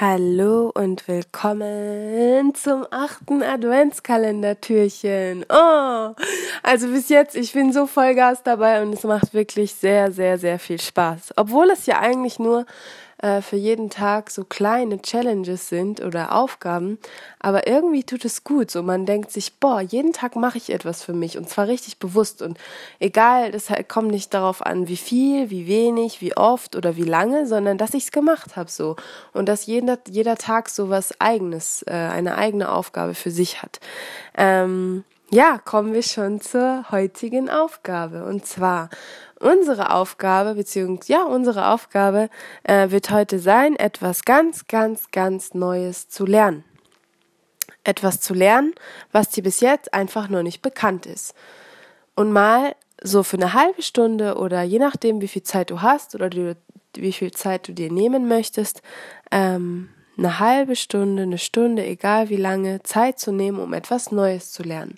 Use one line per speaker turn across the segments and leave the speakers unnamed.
Hallo und willkommen zum achten Adventskalendertürchen. Oh, also bis jetzt, ich bin so Vollgas dabei und es macht wirklich sehr, sehr, sehr viel Spaß. Obwohl es ja eigentlich nur äh, für jeden Tag so kleine Challenges sind oder Aufgaben, aber irgendwie tut es gut. So man denkt sich, boah, jeden Tag mache ich etwas für mich und zwar richtig bewusst und egal, das kommt nicht darauf an, wie viel, wie wenig, wie oft oder wie lange, sondern dass ich es gemacht habe so und dass jeder jeder Tag so was eigenes, äh, eine eigene Aufgabe für sich hat. Ähm, ja, kommen wir schon zur heutigen Aufgabe. Und zwar unsere Aufgabe, beziehungsweise ja, unsere Aufgabe äh, wird heute sein, etwas ganz, ganz, ganz Neues zu lernen. Etwas zu lernen, was dir bis jetzt einfach noch nicht bekannt ist. Und mal so für eine halbe Stunde oder je nachdem, wie viel Zeit du hast oder du, wie viel Zeit du dir nehmen möchtest, ähm, eine halbe Stunde, eine Stunde, egal wie lange, Zeit zu nehmen, um etwas Neues zu lernen.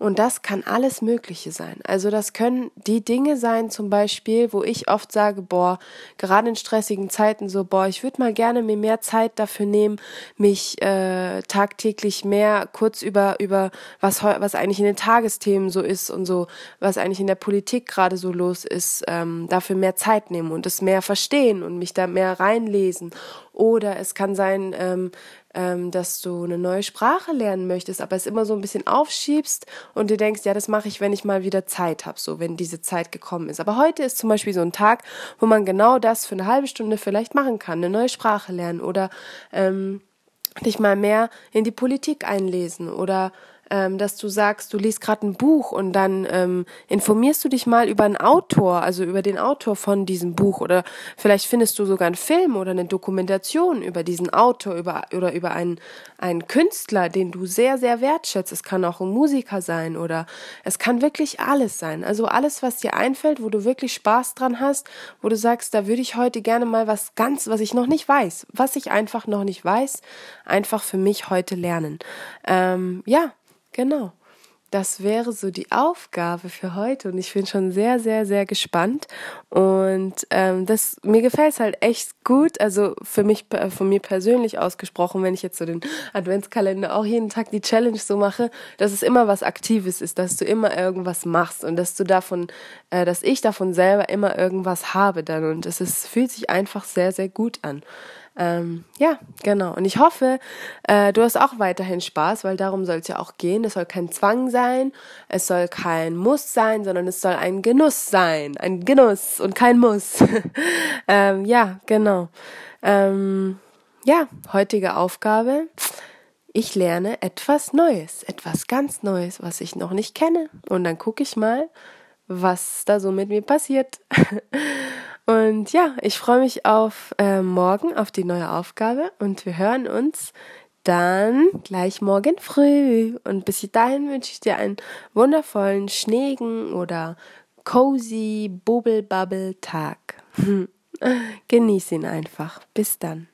Und das kann alles Mögliche sein. Also das können die Dinge sein, zum Beispiel, wo ich oft sage, boah, gerade in stressigen Zeiten so, boah, ich würde mal gerne mir mehr Zeit dafür nehmen, mich äh, tagtäglich mehr kurz über über was was eigentlich in den Tagesthemen so ist und so, was eigentlich in der Politik gerade so los ist, ähm, dafür mehr Zeit nehmen und es mehr verstehen und mich da mehr reinlesen. Oder es kann sein, ähm, ähm, dass du eine neue Sprache lernen möchtest, aber es immer so ein bisschen aufschiebst und dir denkst, ja, das mache ich, wenn ich mal wieder Zeit habe, so wenn diese Zeit gekommen ist. Aber heute ist zum Beispiel so ein Tag, wo man genau das für eine halbe Stunde vielleicht machen kann, eine neue Sprache lernen oder ähm, dich mal mehr in die Politik einlesen oder ähm, dass du sagst, du liest gerade ein Buch und dann ähm, informierst du dich mal über einen Autor, also über den Autor von diesem Buch oder vielleicht findest du sogar einen Film oder eine Dokumentation über diesen Autor über, oder über einen, einen Künstler, den du sehr, sehr wertschätzt. Es kann auch ein Musiker sein oder es kann wirklich alles sein. Also alles, was dir einfällt, wo du wirklich Spaß dran hast, wo du sagst, da würde ich heute gerne mal was ganz, was ich noch nicht weiß, was ich einfach noch nicht weiß, einfach für mich heute lernen. Ähm, ja, Genau. Das wäre so die Aufgabe für heute und ich bin schon sehr, sehr, sehr gespannt. Und ähm, das mir gefällt es halt echt gut. Also für mich, von mir persönlich ausgesprochen, wenn ich jetzt so den Adventskalender auch jeden Tag die Challenge so mache, dass es immer was Aktives ist, dass du immer irgendwas machst und dass du davon, äh, dass ich davon selber immer irgendwas habe dann. Und es ist, fühlt sich einfach sehr, sehr gut an. Ähm, ja, genau. Und ich hoffe, äh, du hast auch weiterhin Spaß, weil darum soll es ja auch gehen. Es soll kein Zwang sein, es soll kein Muss sein, sondern es soll ein Genuss sein. Ein Genuss und kein Muss. ähm, ja, genau. Ähm, ja, heutige Aufgabe. Ich lerne etwas Neues, etwas ganz Neues, was ich noch nicht kenne. Und dann gucke ich mal, was da so mit mir passiert. Und ja, ich freue mich auf äh, morgen, auf die neue Aufgabe und wir hören uns dann gleich morgen früh. Und bis dahin wünsche ich dir einen wundervollen, schneegen oder cozy, bubble-bubble Tag. Genieß ihn einfach. Bis dann.